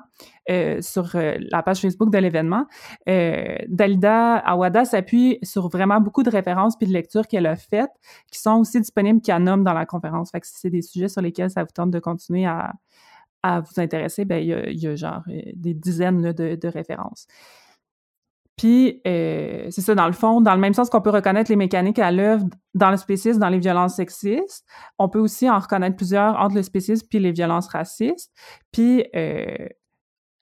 euh, sur la page Facebook de l'événement. Dalida Awada s'appuie sur vraiment beaucoup de références puis de lectures qu'elle a faites, qui sont aussi disponibles nomment dans la conférence. Fait que si c'est des sujets sur lesquels ça vous tente de continuer à, à vous intéresser, ben il y a genre des dizaines de, de références. Puis, euh, c'est ça, dans le fond, dans le même sens qu'on peut reconnaître les mécaniques à l'œuvre dans le spécisme, dans les violences sexistes, on peut aussi en reconnaître plusieurs entre le spécisme puis les violences racistes. Puis, euh,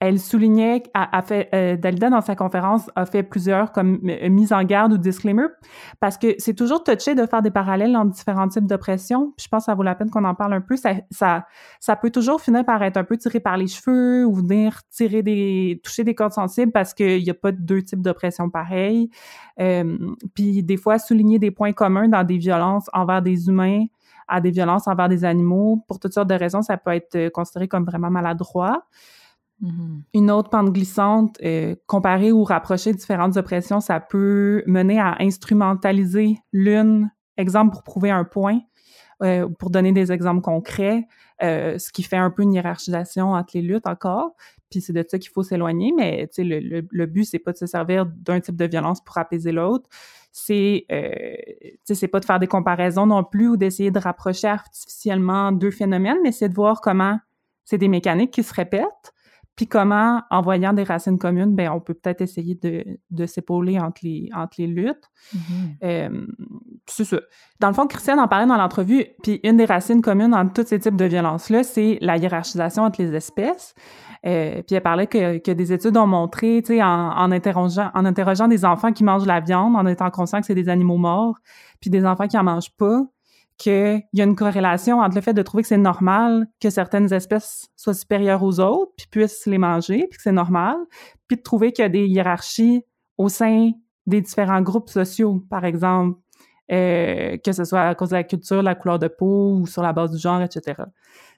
elle soulignait, a, a fait, euh, Dalida dans sa conférence a fait plusieurs comme euh, mise en garde ou disclaimer parce que c'est toujours touché de faire des parallèles entre différents types d'oppression. je pense que ça vaut la peine qu'on en parle un peu. Ça, ça, ça peut toujours finir par être un peu tiré par les cheveux ou venir tirer des, toucher des cordes sensibles parce qu'il n'y a pas deux types d'oppression pareils. Euh, puis des fois souligner des points communs dans des violences envers des humains à des violences envers des animaux pour toutes sortes de raisons, ça peut être considéré comme vraiment maladroit. Mm-hmm. Une autre pente glissante, euh, comparer ou rapprocher différentes oppressions, ça peut mener à instrumentaliser l'une, exemple pour prouver un point, euh, pour donner des exemples concrets, euh, ce qui fait un peu une hiérarchisation entre les luttes encore. Puis c'est de ça qu'il faut s'éloigner, mais le, le, le but, c'est pas de se servir d'un type de violence pour apaiser l'autre. C'est c'est pas de faire des comparaisons non plus ou d'essayer de rapprocher artificiellement deux phénomènes, mais c'est de voir comment c'est des mécaniques qui se répètent, puis comment, en voyant des racines communes, ben on peut peut-être essayer de, de s'épauler entre les, entre les luttes. Mm-hmm. euh, c'est ça. Dans le fond, Christiane en parlait dans l'entrevue, puis une des racines communes entre tous ces types de violences-là, c'est la hiérarchisation entre les espèces. Euh, puis elle parlait que, que des études ont montré, tu sais, en, en, interrogeant, en interrogeant des enfants qui mangent la viande, en étant conscients que c'est des animaux morts, puis des enfants qui en mangent pas, qu'il y a une corrélation entre le fait de trouver que c'est normal que certaines espèces soient supérieures aux autres, puis puissent les manger, puis que c'est normal, puis de trouver qu'il y a des hiérarchies au sein des différents groupes sociaux, par exemple, euh, que ce soit à cause de la culture, la couleur de peau ou sur la base du genre, etc.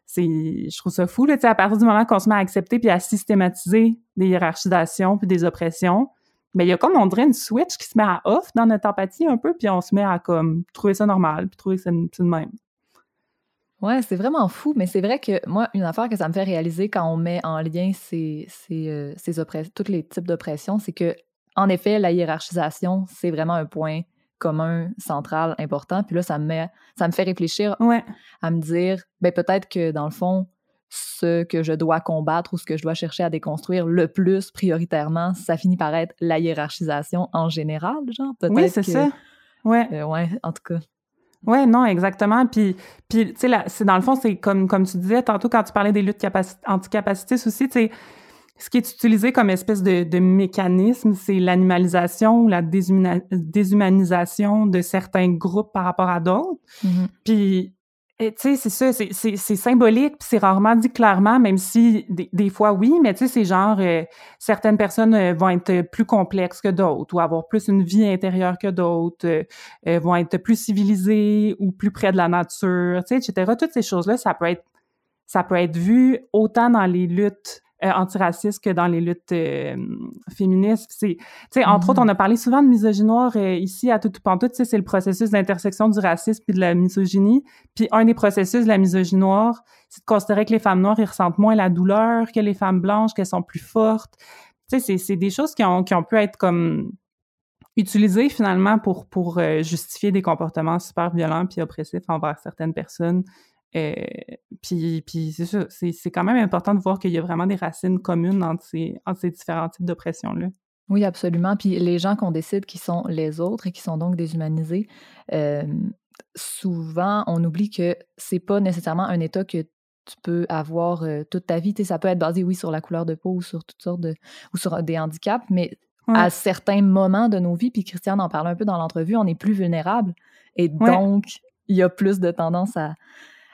C'est, je trouve ça fou, là, à partir du moment qu'on se met à accepter puis à systématiser des hiérarchisations puis des oppressions, mais il y a comme, on dirait, une switch qui se met à off dans notre empathie un peu, puis on se met à comme trouver ça normal, puis trouver que c'est le même. Ouais, c'est vraiment fou, mais c'est vrai que moi, une affaire que ça me fait réaliser quand on met en lien ces, ces, euh, ces tous les types d'oppression, c'est que, en effet, la hiérarchisation, c'est vraiment un point commun, central, important. Puis là, ça me, met, ça me fait réfléchir ouais. à me dire, ben peut-être que dans le fond, ce que je dois combattre ou ce que je dois chercher à déconstruire le plus prioritairement, ça finit par être la hiérarchisation en général, genre peut-être. Oui, c'est ça. Ouais. Euh, ouais, en tout cas. Ouais, non, exactement. Puis, puis tu sais, c'est dans le fond, c'est comme comme tu disais tantôt quand tu parlais des luttes anticapacitistes aussi, tu sais, ce qui est utilisé comme espèce de, de mécanisme, c'est l'animalisation ou la déshumanisation de certains groupes par rapport à d'autres. Mm-hmm. Puis tu sais, c'est ça, c'est symbolique, puis c'est rarement dit clairement, même si des, fois oui, mais tu sais, c'est genre euh, certaines personnes euh, vont être plus complexes que d'autres, ou avoir plus une vie intérieure que d'autres, euh, vont être plus civilisées ou plus près de la nature, tu sais, etc. Toutes ces choses-là, ça peut être ça peut être vu autant dans les luttes euh, antiracistes que dans les luttes euh, féministes. C'est, tu sais, entre autres, on a parlé souvent de misogynoir euh, ici à tout pantoute. Tu sais, c'est le processus d'intersection du racisme puis de la misogynie. Puis un des processus de la misogynoire, c'est de considérer que les femmes noires, ils ressentent moins la douleur que les femmes blanches, qu'elles sont plus fortes. Tu sais, c'est, c'est des choses qui ont, qui ont pu être comme utilisées finalement pour, pour justifier des comportements super violents puis oppressifs envers certaines personnes Euh, puis, puis c'est ça, c'est quand même important de voir qu'il y a vraiment des racines communes entre ces, entre ces différents types d'oppression-là. Oui, absolument. Puis les gens qu'on décide qui sont les autres et qui sont donc déshumanisés, euh, souvent, on oublie que c'est pas nécessairement un état que tu peux avoir euh, toute ta vie. ça peut être basé, oui, sur la couleur de peau ou sur toutes sortes de... ou sur des handicaps, mais à certains moments de nos vies, puis Christiane en parle un peu dans l'entrevue, on est plus vulnérable. Et donc, il y a plus de tendance à,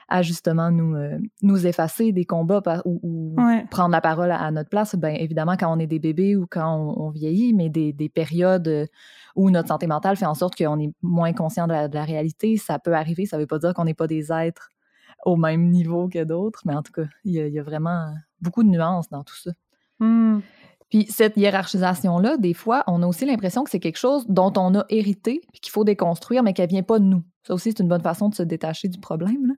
à justement nous, euh, nous effacer des combats ou, prendre la parole à, notre place. Bien évidemment, quand on est des bébés ou quand on, vieillit, mais des, des, périodes euh, où notre santé mentale fait en sorte qu'on est moins conscient de la, réalité, ça peut arriver. Ça ne veut pas dire qu'on n'est pas des êtres au même niveau que d'autres, mais en tout cas, il y, a vraiment beaucoup de nuances dans tout ça. Mmh. Puis cette hiérarchisation-là, des fois, on a aussi l'impression que c'est quelque chose dont on a hérité, puis qu'il faut déconstruire, mais qu'elle vient pas de nous. Ça aussi, c'est une bonne façon de se détacher du problème.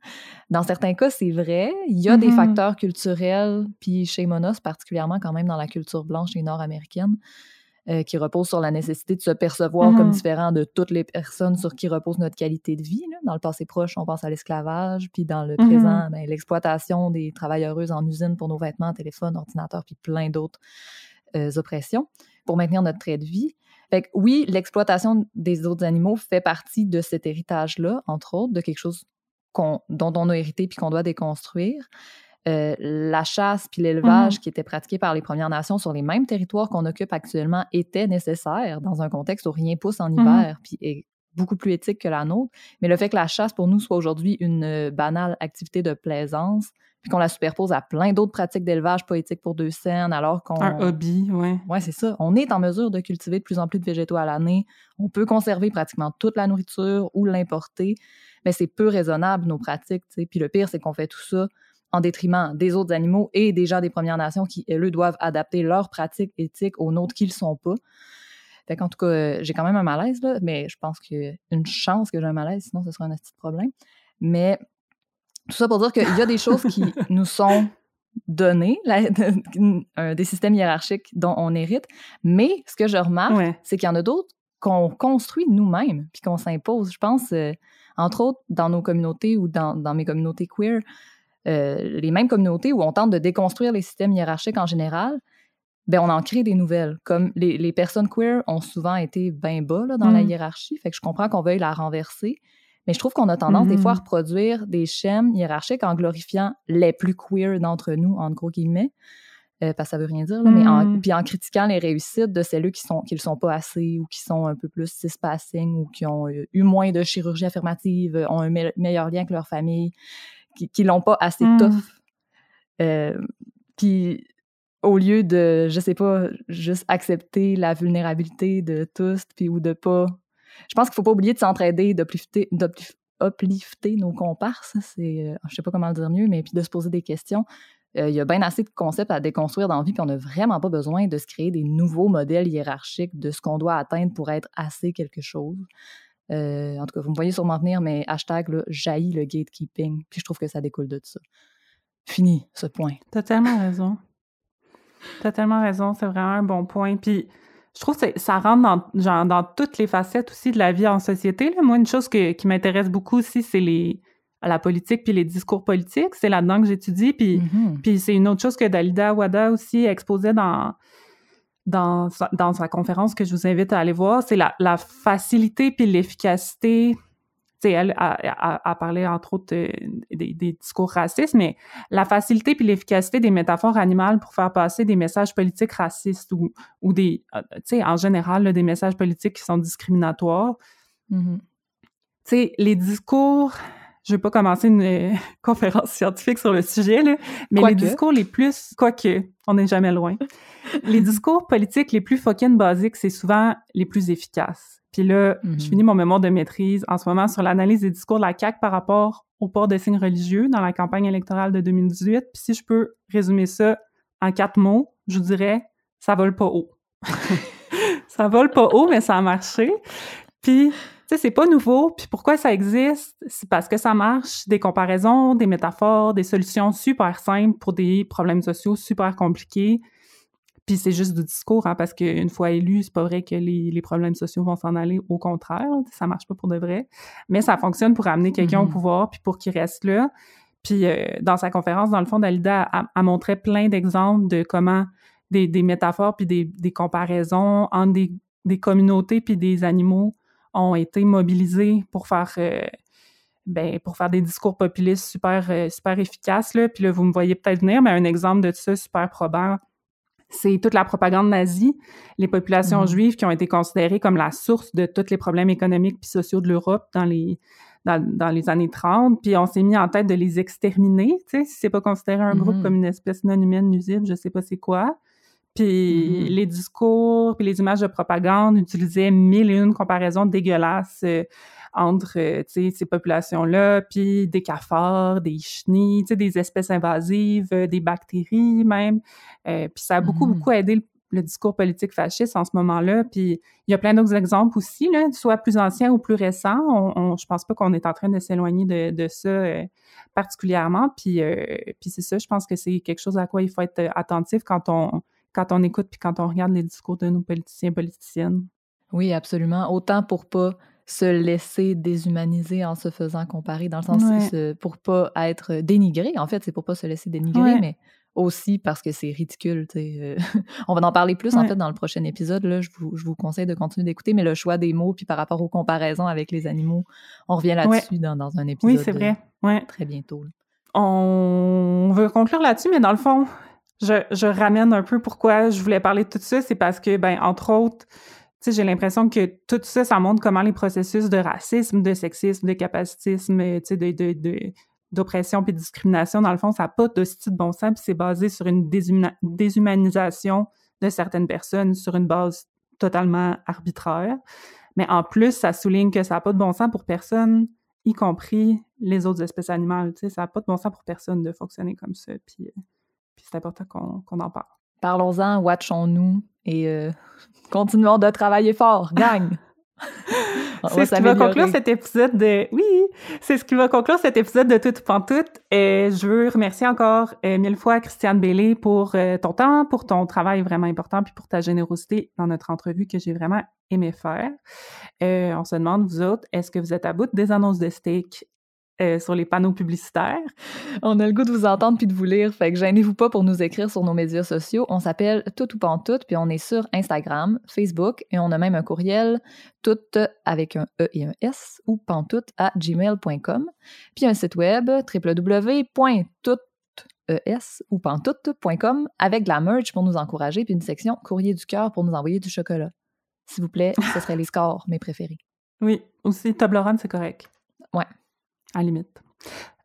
Dans certains cas, c'est vrai. Il y a des mm-hmm. facteurs culturels, puis chez Monos, particulièrement quand même dans la culture blanche et nord-américaine, euh, qui reposent sur la nécessité de se percevoir comme mm-hmm. différent de toutes les personnes sur qui repose notre qualité de vie. Dans le passé proche, on pense à l'esclavage, puis dans le mm-hmm. présent, ben, l'exploitation des travailleuses en usine pour nos vêtements, téléphones, ordinateurs, puis plein d'autres euh, oppressions pour maintenir notre trait de vie. Fait que oui, l'exploitation des autres animaux fait partie de cet héritage-là, entre autres, de quelque chose dont on a hérité puis qu'on doit déconstruire. Euh, la chasse puis l'élevage mmh. qui étaient pratiqués par les Premières Nations sur les mêmes territoires qu'on occupe actuellement étaient nécessaires dans un contexte où rien pousse en mmh hiver, puis est beaucoup plus éthique que la nôtre. Mais le fait que la chasse, pour nous, soit aujourd'hui une euh, banale activité de plaisance, puis qu'on la superpose à plein d'autres pratiques d'élevage poétique pour deux scènes, alors qu'on... Un hobby, oui. Oui, c'est ça. On est en mesure de cultiver de plus en plus de végétaux à l'année. On peut conserver pratiquement toute la nourriture ou l'importer, mais c'est peu raisonnable, nos pratiques, tu sais. Puis le pire, c'est qu'on fait tout ça en détriment des autres animaux et des gens des Premières Nations qui, eux, doivent adapter leurs pratiques éthiques aux nôtres qu'ils ne sont pas. Fait en tout cas, j'ai quand même un malaise, là, mais je pense qu'il y a une chance que j'ai un malaise, sinon ce serait un petit problème. Mais tout ça pour dire qu'il y a des choses qui nous sont données, des systèmes hiérarchiques dont on hérite. Mais ce que je remarque, c'est qu'il y en a d'autres qu'on construit nous-mêmes puis qu'on s'impose. Je pense, euh, entre autres, dans nos communautés ou dans, mes communautés queer, euh, les mêmes communautés où on tente de déconstruire les systèmes hiérarchiques en général, ben on en crée des nouvelles. Comme les, personnes queer ont souvent été bien bas dans la mm. hiérarchie, fait que je comprends qu'on veuille la renverser. Mais je trouve qu'on a tendance des fois à mm-hmm. reproduire des schèmes hiérarchiques en glorifiant les plus queer d'entre nous, en gros guillemets. Euh, parce que ça veut rien dire, mais en, mm. puis en critiquant les réussites de celles qui sont qui le sont pas assez ou qui sont un peu plus cis-passing ou qui ont eu moins de chirurgie affirmative, ont un meilleur lien avec leur famille, qui, qui l'ont pas assez mm. tough. Euh, puis au lieu de, je sais pas, juste accepter la vulnérabilité de tous, puis ou de pas je pense qu'il faut pas oublier de s'entraider, d'uplifter, uplifter nos comparses. C'est, euh, je sais pas comment le dire mieux, mais puis de se poser des questions. Euh, il y a bien assez de concepts à déconstruire dans la vie, puis on n'a vraiment pas besoin de se créer des nouveaux modèles hiérarchiques de ce qu'on doit atteindre pour être assez quelque chose. Euh, en tout cas, vous me voyez sûrement venir, mais hashtag jaillit le gatekeeping, puis je trouve que ça découle de ça. Fini ce point. T'as tellement raison. T'as tellement raison, c'est vraiment un bon point. Puis je trouve que ça rentre dans, genre, dans toutes les facettes aussi de la vie en société. Là. Moi, une chose qui m'intéresse beaucoup aussi, c'est les la politique puis les discours politiques. C'est là-dedans que j'étudie. Puis, mm-hmm. puis c'est une autre chose que Dalida Wada aussi exposait dans, dans, dans sa conférence que je vous invite à aller voir. C'est la, la facilité puis l'efficacité elle a, parlé entre autres euh, des, discours racistes, mais la facilité puis l'efficacité des métaphores animales pour faire passer des messages politiques racistes ou, ou des, euh, tu sais, en général, des messages politiques qui sont discriminatoires. Mm-hmm. Tu sais, les discours, je vais pas commencer une euh, conférence scientifique sur le sujet, là, mais les discours les plus, quoique, on n'est jamais loin, les discours politiques les plus fucking basiques, c'est souvent les plus efficaces. Puis là, je mm-hmm. finis mon mémoire de maîtrise en ce moment sur l'analyse des discours de la CAQ par rapport au port de signes religieux dans la campagne électorale de 2018. Puis si je peux résumer ça en quatre mots, je dirais ça vole pas haut. ça vole pas haut, mais ça a marché. Puis, tu sais, c'est pas nouveau. Puis pourquoi ça existe? C'est parce que ça marche. Des comparaisons, des métaphores, des solutions super simples pour des problèmes sociaux super compliqués. Puis c'est juste du discours, hein, parce qu'une fois élu, c'est pas vrai que les, les problèmes sociaux vont s'en aller. Au contraire, ça marche pas pour de vrai. Mais ça fonctionne pour amener quelqu'un au mm-hmm. pouvoir, puis pour qu'il reste là. Puis dans sa conférence, dans le fond, Dalida a, montré plein d'exemples de comment des, des métaphores puis des, des, comparaisons entre des, des communautés puis des animaux ont été mobilisés pour faire ben, pour faire des discours populistes super, euh, super efficaces. Là. Puis là, vous me voyez peut-être venir, mais un exemple de ça super probant, c'est toute la propagande nazie, les populations mm-hmm. juives qui ont été considérées comme la source de tous les problèmes économiques puis sociaux de l'Europe dans les, dans, dans, les années 30. Puis on s'est mis en tête de les exterminer, tu sais, si c'est pas considéré un groupe mm-hmm. comme une espèce non humaine nuisible, je sais pas c'est quoi. Puis mm-hmm. les discours, puis les images de propagande utilisaient mille et une comparaisons dégueulasses euh, entre euh, ces populations-là, puis des cafards, des chenilles, des espèces invasives, euh, des bactéries même. Puis ça a beaucoup, mm-hmm. beaucoup aidé le, discours politique fasciste en ce moment-là. Puis il y a plein d'autres exemples aussi, là, soit plus anciens ou plus récents. On, je pense pas qu'on est en train de s'éloigner de, de, ça particulièrement. Puis, puis c'est ça, je pense que c'est quelque chose à quoi il faut être attentif quand on, quand on écoute puis quand on regarde les discours de nos politiciens et politiciennes. Oui, absolument. Autant pour pas se laisser déshumaniser en se faisant comparer, dans le sens ouais. pour pas être dénigré. En fait, c'est pour pas se laisser dénigrer, mais aussi parce que c'est ridicule. Euh, on va en parler plus en fait dans le prochain épisode. Là, je vous, je vous conseille de continuer d'écouter, mais le choix des mots, puis par rapport aux comparaisons avec les animaux, on revient là-dessus dans, dans, un épisode. Oui, c'est vrai. Ouais. Très bientôt. On veut conclure là-dessus, mais dans le fond, je, ramène un peu pourquoi je voulais parler de tout ça. C'est parce que, ben, entre autres, j'ai l'impression que tout ça, ça montre comment les processus de racisme, de sexisme, de capacitisme, de, de, d'oppression puis de discrimination, dans le fond, ça n'a pas de style de bon sens, puis c'est basé sur une déshumanisation de certaines personnes sur une base totalement arbitraire. Mais en plus, ça souligne que ça n'a pas de bon sens pour personne, y compris les autres espèces animales. Ça n'a pas de bon sens pour personne de fonctionner comme ça. Puis, euh, puis c'est important qu'on, en parle. Parlons-en, watchons-nous et euh, continuons de travailler fort. Gagne! c'est ce qui va conclure cet épisode de... Oui, c'est ce qui va conclure cet épisode de Tout Pantoute. Et je veux remercier encore euh, mille fois Christiane Bellé pour euh, ton temps, pour ton travail vraiment important, puis pour ta générosité dans notre entrevue que j'ai vraiment aimé faire. on se demande, vous autres, est-ce que vous êtes à bout des annonces de steak? Euh, sur les panneaux publicitaires. On a le goût de vous entendre puis de vous lire, fait que gênez-vous pas pour nous écrire sur nos médias sociaux. On s'appelle Tout ou Pantoute, puis on est sur Instagram, Facebook, et on a même un courriel tout avec un E et un S ou pantoute à gmail.com, puis un site web www.tout ou pantoute.com avec de la merch pour nous encourager, puis une section courrier du cœur pour nous envoyer du chocolat. S'il vous plaît, ce serait les scores, mes préférés. Oui, aussi Toblerone, c'est correct. Ouais à limite.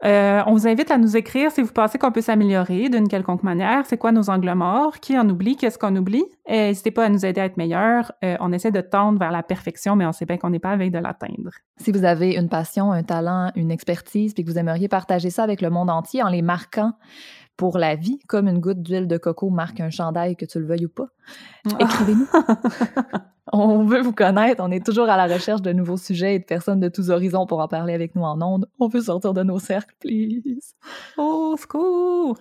Euh, on vous invite à nous écrire si vous pensez qu'on peut s'améliorer d'une quelconque manière. C'est quoi nos angles morts? Qui en oublie? Qu'est-ce qu'on oublie? N'hésitez pas à nous aider à être meilleurs. Euh, on essaie de tendre vers la perfection, mais on sait bien qu'on n'est pas avec de l'atteindre. Si vous avez une passion, un talent, une expertise, puis que vous aimeriez partager ça avec le monde entier en les marquant pour la vie, comme une goutte d'huile de coco marque un chandail, que tu le veuilles ou pas, ah. écrivez-nous. on veut vous connaître. On est toujours à la recherche de nouveaux sujets et de personnes de tous horizons pour en parler avec nous en ondes. On veut sortir de nos cercles, please. Au secours!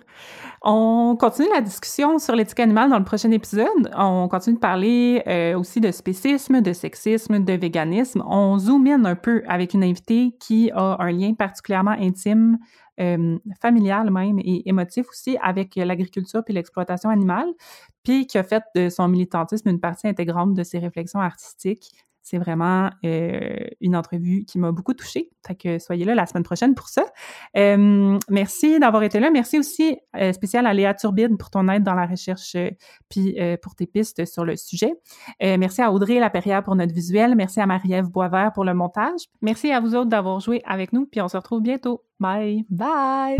On continue la discussion sur l'éthique animale dans le prochain épisode. On continue de parler euh, aussi de spécisme, de sexisme, de véganisme. On zoom in un peu avec une invitée qui a un lien particulièrement intime euh, familial même et émotif aussi avec l'agriculture puis l'exploitation animale, puis qui a fait de son militantisme une partie intégrante de ses réflexions artistiques. C'est vraiment euh, une entrevue qui m'a beaucoup touchée. Fait que soyez là la semaine prochaine pour ça. Euh, merci d'avoir été là. Merci aussi euh, spécial à Léa Turbide pour ton aide dans la recherche puis pour tes pistes sur le sujet. merci à Audrey Laperrière pour notre visuel. Merci à Marie-Ève Boisvert pour le montage. Merci à vous autres d'avoir joué avec nous. Puis on se retrouve bientôt. Bye. Bye.